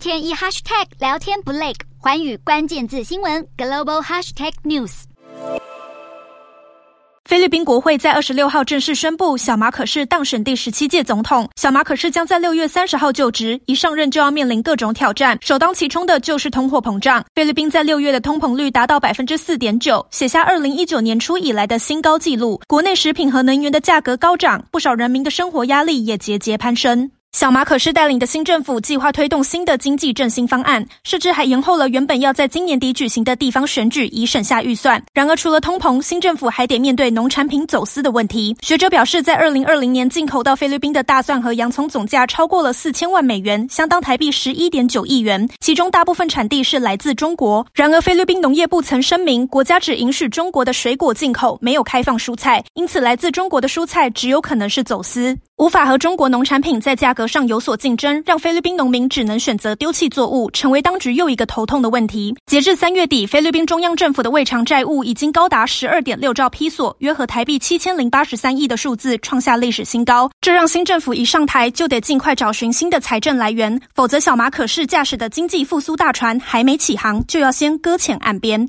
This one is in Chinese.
天一 hashtag 聊天不累，环宇关键字新闻 global hashtag news。菲律宾国会在二十六号正式宣布，小马可是当选第十七届总统。小马可是将在六月三十号就职，一上任就要面临各种挑战，首当其冲的就是通货膨胀。菲律宾在六月的通膨率达到百分之四点九，写下二零一九年初以来的新高纪录。国内食品和能源的价格高涨，不少人民的生活压力也节节攀升。小马可是带领的新政府计划推动新的经济振兴方案，甚至还延后了原本要在今年底举行的地方选举，以省下预算。然而，除了通膨，新政府还得面对农产品走私的问题。学者表示，在二零二零年进口到菲律宾的大蒜和洋葱总价超过了四千万美元，相当台币十一点九亿元，其中大部分产地是来自中国。然而，菲律宾农业部曾声明，国家只允许中国的水果进口，没有开放蔬菜，因此来自中国的蔬菜只有可能是走私。无法和中国农产品在价格上有所竞争，让菲律宾农民只能选择丢弃作物，成为当局又一个头痛的问题。截至三月底，菲律宾中央政府的未偿债务已经高达十二点六兆披索，约合台币七千零八十三亿的数字，创下历史新高。这让新政府一上台就得尽快找寻新的财政来源，否则小马可是驾驶的经济复苏大船还没起航，就要先搁浅岸边。